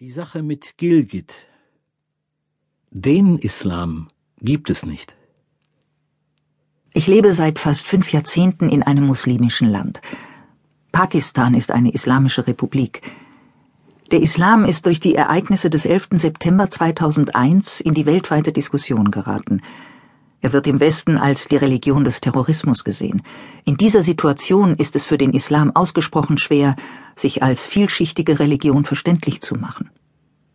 Die Sache mit Gilgit. Den Islam gibt es nicht. Ich lebe seit fast fünf Jahrzehnten in einem muslimischen Land. Pakistan ist eine islamische Republik. Der Islam ist durch die Ereignisse des 11. September 2001 in die weltweite Diskussion geraten. Er wird im Westen als die Religion des Terrorismus gesehen. In dieser Situation ist es für den Islam ausgesprochen schwer, sich als vielschichtige Religion verständlich zu machen.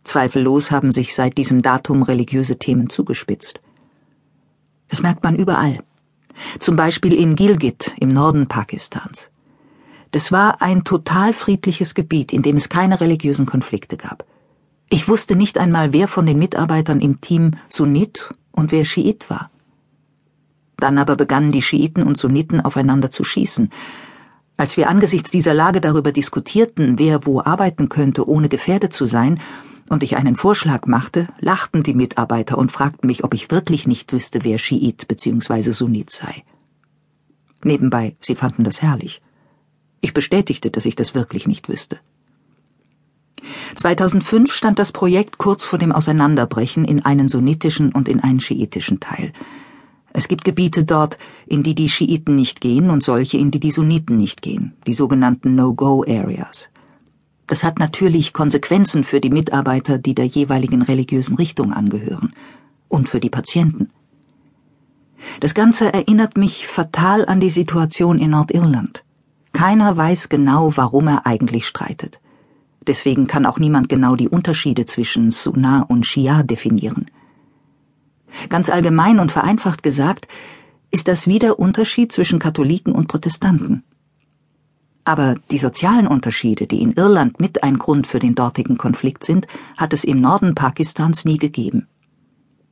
Zweifellos haben sich seit diesem Datum religiöse Themen zugespitzt. Das merkt man überall. Zum Beispiel in Gilgit im Norden Pakistans. Das war ein total friedliches Gebiet, in dem es keine religiösen Konflikte gab. Ich wusste nicht einmal, wer von den Mitarbeitern im Team Sunnit und wer Schiit war. Dann aber begannen die Schiiten und Sunniten aufeinander zu schießen. Als wir angesichts dieser Lage darüber diskutierten, wer wo arbeiten könnte, ohne gefährdet zu sein, und ich einen Vorschlag machte, lachten die Mitarbeiter und fragten mich, ob ich wirklich nicht wüsste, wer Schiit bzw. Sunnit sei. Nebenbei, sie fanden das herrlich. Ich bestätigte, dass ich das wirklich nicht wüsste. 2005 stand das Projekt kurz vor dem Auseinanderbrechen in einen sunnitischen und in einen schiitischen Teil. Es gibt Gebiete dort, in die die Schiiten nicht gehen und solche, in die die Sunniten nicht gehen, die sogenannten No-Go-Areas. Das hat natürlich Konsequenzen für die Mitarbeiter, die der jeweiligen religiösen Richtung angehören, und für die Patienten. Das Ganze erinnert mich fatal an die Situation in Nordirland. Keiner weiß genau, warum er eigentlich streitet. Deswegen kann auch niemand genau die Unterschiede zwischen Sunna und Shia definieren. Ganz allgemein und vereinfacht gesagt, ist das wie der Unterschied zwischen Katholiken und Protestanten. Aber die sozialen Unterschiede, die in Irland mit ein Grund für den dortigen Konflikt sind, hat es im Norden Pakistans nie gegeben.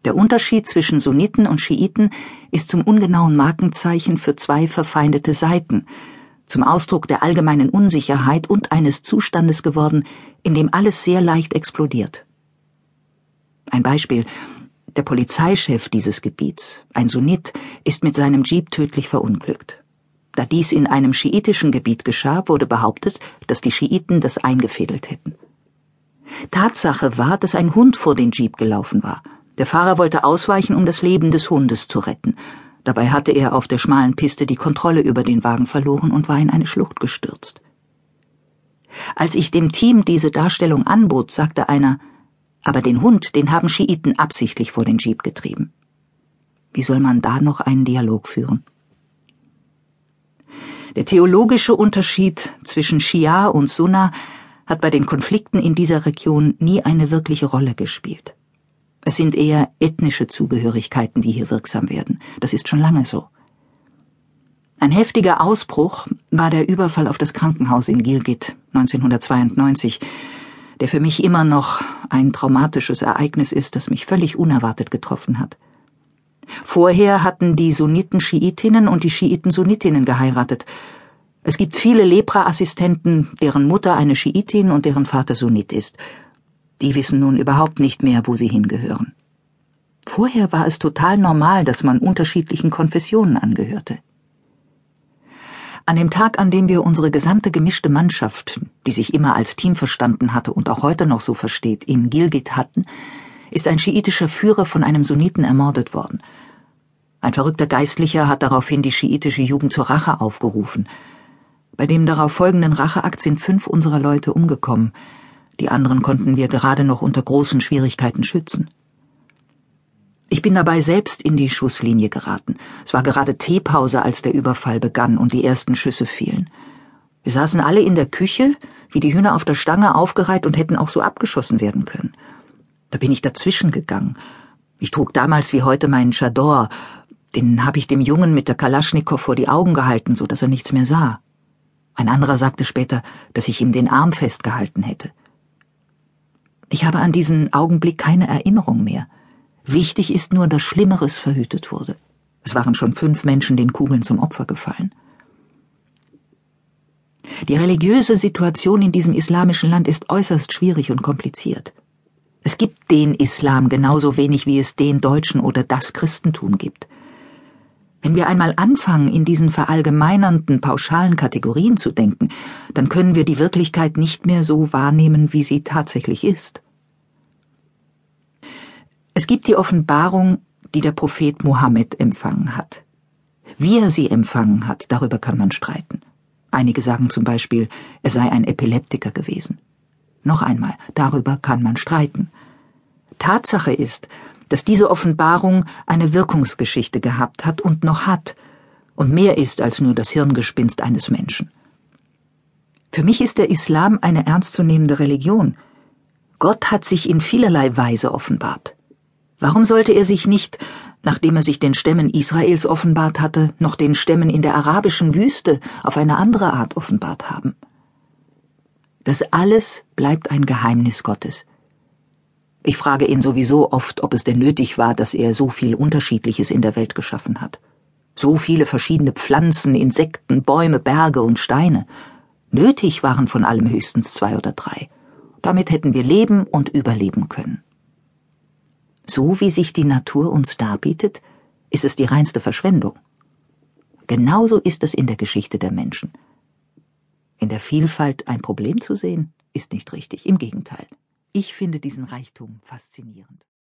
Der Unterschied zwischen Sunniten und Schiiten ist zum ungenauen Markenzeichen für zwei verfeindete Seiten, zum Ausdruck der allgemeinen Unsicherheit und eines Zustandes geworden, in dem alles sehr leicht explodiert. Ein Beispiel der Polizeichef dieses Gebiets, ein Sunnit, ist mit seinem Jeep tödlich verunglückt. Da dies in einem schiitischen Gebiet geschah, wurde behauptet, dass die Schiiten das eingefädelt hätten. Tatsache war, dass ein Hund vor den Jeep gelaufen war. Der Fahrer wollte ausweichen, um das Leben des Hundes zu retten. Dabei hatte er auf der schmalen Piste die Kontrolle über den Wagen verloren und war in eine Schlucht gestürzt. Als ich dem Team diese Darstellung anbot, sagte einer, aber den Hund, den haben Schiiten absichtlich vor den Jeep getrieben. Wie soll man da noch einen Dialog führen? Der theologische Unterschied zwischen Schia und Sunna hat bei den Konflikten in dieser Region nie eine wirkliche Rolle gespielt. Es sind eher ethnische Zugehörigkeiten, die hier wirksam werden. Das ist schon lange so. Ein heftiger Ausbruch war der Überfall auf das Krankenhaus in Gilgit 1992, der für mich immer noch ein traumatisches Ereignis ist, das mich völlig unerwartet getroffen hat. Vorher hatten die Sunniten Schiitinnen und die Schiiten Sunnitinnen geheiratet. Es gibt viele Lepra-Assistenten, deren Mutter eine Schiitin und deren Vater Sunnit ist. Die wissen nun überhaupt nicht mehr, wo sie hingehören. Vorher war es total normal, dass man unterschiedlichen Konfessionen angehörte. An dem Tag, an dem wir unsere gesamte gemischte Mannschaft, die sich immer als Team verstanden hatte und auch heute noch so versteht, in Gilgit hatten, ist ein schiitischer Führer von einem Sunniten ermordet worden. Ein verrückter Geistlicher hat daraufhin die schiitische Jugend zur Rache aufgerufen. Bei dem darauf folgenden Racheakt sind fünf unserer Leute umgekommen. Die anderen konnten wir gerade noch unter großen Schwierigkeiten schützen. Ich bin dabei selbst in die Schusslinie geraten. Es war gerade Teepause, als der Überfall begann und die ersten Schüsse fielen. Wir saßen alle in der Küche, wie die Hühner auf der Stange aufgereiht und hätten auch so abgeschossen werden können. Da bin ich dazwischen gegangen. Ich trug damals wie heute meinen Chador. Den habe ich dem Jungen mit der Kalaschnikow vor die Augen gehalten, so dass er nichts mehr sah. Ein anderer sagte später, dass ich ihm den Arm festgehalten hätte. Ich habe an diesen Augenblick keine Erinnerung mehr. Wichtig ist nur, dass Schlimmeres verhütet wurde. Es waren schon fünf Menschen den Kugeln zum Opfer gefallen. Die religiöse Situation in diesem islamischen Land ist äußerst schwierig und kompliziert. Es gibt den Islam genauso wenig wie es den Deutschen oder das Christentum gibt. Wenn wir einmal anfangen, in diesen verallgemeinernden, pauschalen Kategorien zu denken, dann können wir die Wirklichkeit nicht mehr so wahrnehmen, wie sie tatsächlich ist. Es gibt die Offenbarung, die der Prophet Mohammed empfangen hat. Wie er sie empfangen hat, darüber kann man streiten. Einige sagen zum Beispiel, er sei ein Epileptiker gewesen. Noch einmal, darüber kann man streiten. Tatsache ist, dass diese Offenbarung eine Wirkungsgeschichte gehabt hat und noch hat und mehr ist als nur das Hirngespinst eines Menschen. Für mich ist der Islam eine ernstzunehmende Religion. Gott hat sich in vielerlei Weise offenbart. Warum sollte er sich nicht, nachdem er sich den Stämmen Israels offenbart hatte, noch den Stämmen in der arabischen Wüste auf eine andere Art offenbart haben? Das alles bleibt ein Geheimnis Gottes. Ich frage ihn sowieso oft, ob es denn nötig war, dass er so viel Unterschiedliches in der Welt geschaffen hat. So viele verschiedene Pflanzen, Insekten, Bäume, Berge und Steine. Nötig waren von allem höchstens zwei oder drei. Damit hätten wir leben und überleben können. So wie sich die Natur uns darbietet, ist es die reinste Verschwendung. Genauso ist es in der Geschichte der Menschen. In der Vielfalt ein Problem zu sehen, ist nicht richtig, im Gegenteil. Ich finde diesen Reichtum faszinierend.